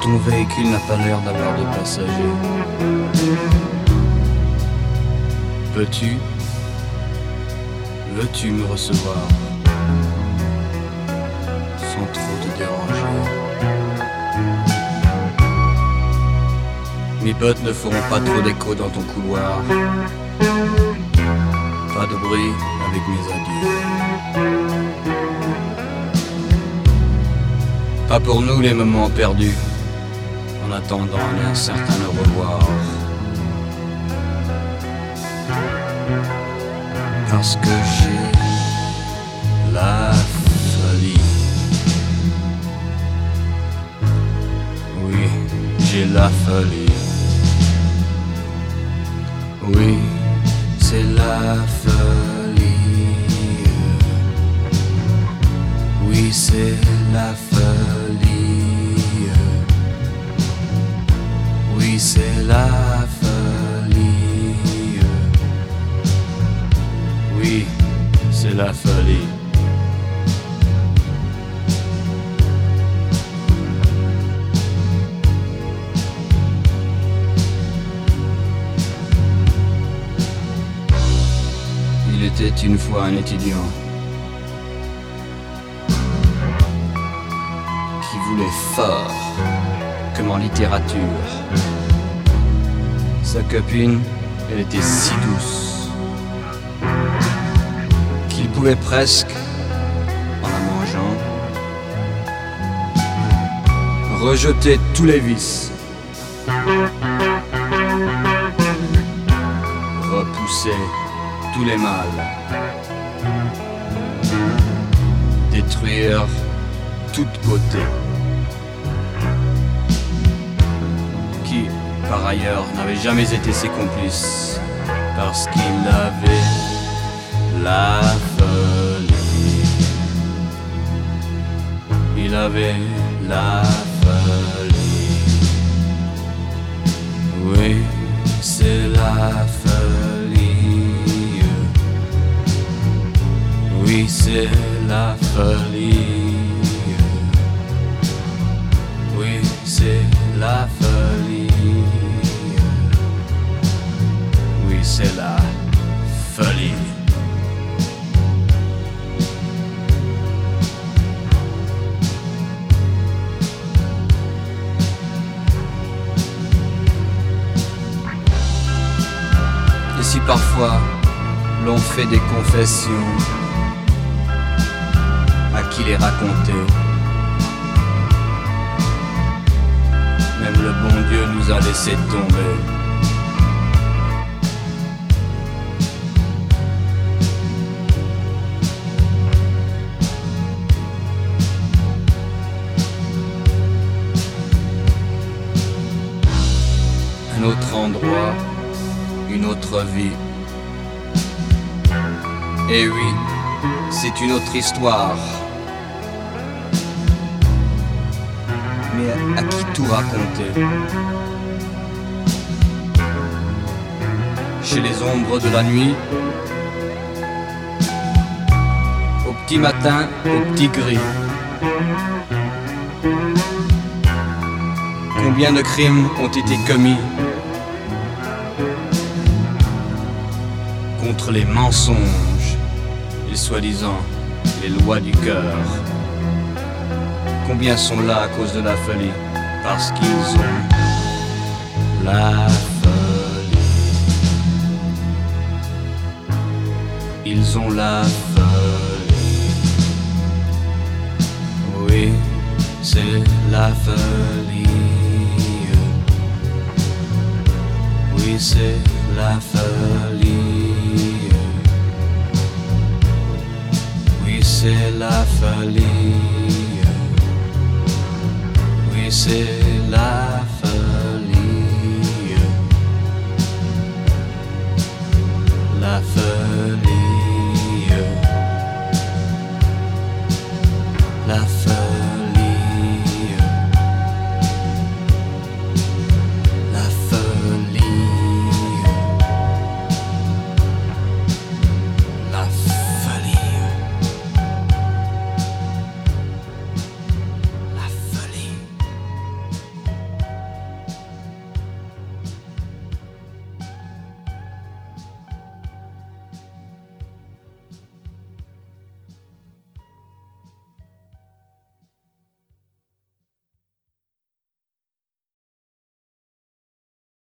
Ton véhicule n'a pas l'air d'avoir de passagers. Peux-tu, veux-tu me recevoir? Sans trop te déranger Mes bottes ne feront pas trop d'écho dans ton couloir. Pas de bruit avec mes adieux. Pas pour nous les moments perdus, en attendant un certain au revoir. Parce que j'ai la folie. Oui, j'ai la folie. C'est la folie. Oui, c'est la folie. Oui, c'est la folie. Oui, c'est la folie. Une fois un étudiant qui voulait fort, comme en littérature. Sa copine, elle était si douce qu'il pouvait presque, en la mangeant, rejeter tous les vices, repousser tous les mâles, détruire toute beauté, qui par ailleurs n'avait jamais été ses complices, parce qu'il avait la folie. Il avait la folie. Oui, c'est la folie. Oui, c'est la folie. Oui, c'est la folie. Oui, c'est la folie. Et si parfois l'on fait des confessions, qui les raconter Même le bon Dieu nous a laissé tomber. Un autre endroit, une autre vie. Et oui, c'est une autre histoire. Mais à qui tout raconter Chez les ombres de la nuit Au petit matin, au petit gris. Combien de crimes ont été commis contre les mensonges et soi-disant les lois du cœur Combien sont là à cause de la folie? Parce qu'ils ont la folie. Ils ont la folie. Oui, c'est la folie. Oui, c'est la folie.